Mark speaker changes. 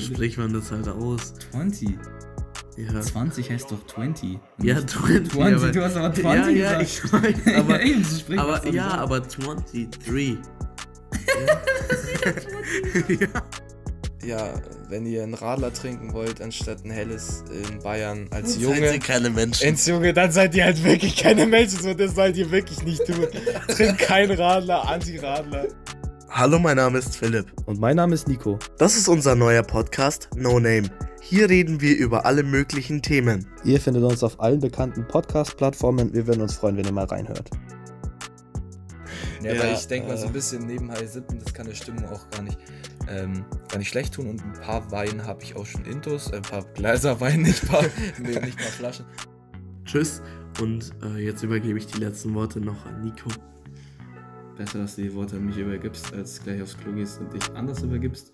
Speaker 1: spricht man das halt aus.
Speaker 2: 20.
Speaker 1: Ja.
Speaker 2: 20 heißt doch 20.
Speaker 1: Ja, 20.
Speaker 2: 20,
Speaker 1: aber,
Speaker 2: du hast aber 20
Speaker 1: ja, ja,
Speaker 2: gesagt.
Speaker 1: ich weiß, aber,
Speaker 2: spricht man's
Speaker 1: aber ja,
Speaker 2: aus.
Speaker 1: aber 23. ja.
Speaker 3: Ja, wenn ihr einen Radler trinken wollt, anstatt ein helles in Bayern als
Speaker 1: Seid
Speaker 3: Junge.
Speaker 1: ihr keine Menschen.
Speaker 3: Ins Junge, dann seid ihr halt wirklich keine Menschen, so das sollt ihr wirklich nicht tun. Trinkt kein Radler, Anti-Radler.
Speaker 1: Hallo, mein Name ist Philipp.
Speaker 4: Und mein Name ist Nico.
Speaker 1: Das ist unser neuer Podcast No Name. Hier reden wir über alle möglichen Themen.
Speaker 4: Ihr findet uns auf allen bekannten Podcast-Plattformen. Wir würden uns freuen, wenn ihr mal reinhört.
Speaker 3: Ja,
Speaker 1: Ja,
Speaker 3: aber ich denke mal, so
Speaker 1: äh,
Speaker 3: ein bisschen neben High Sippen, das kann der Stimmung auch gar nicht, ähm, gar nicht schlecht tun. Und ein paar Wein habe ich auch schon intus, äh, ein paar Gläser Wein, nicht paar, nee, nicht mal Flaschen.
Speaker 1: Tschüss und äh, jetzt übergebe ich die letzten Worte noch an Nico.
Speaker 2: Besser, dass du die Worte an mich übergibst, als gleich aufs Klo gehst und dich anders übergibst.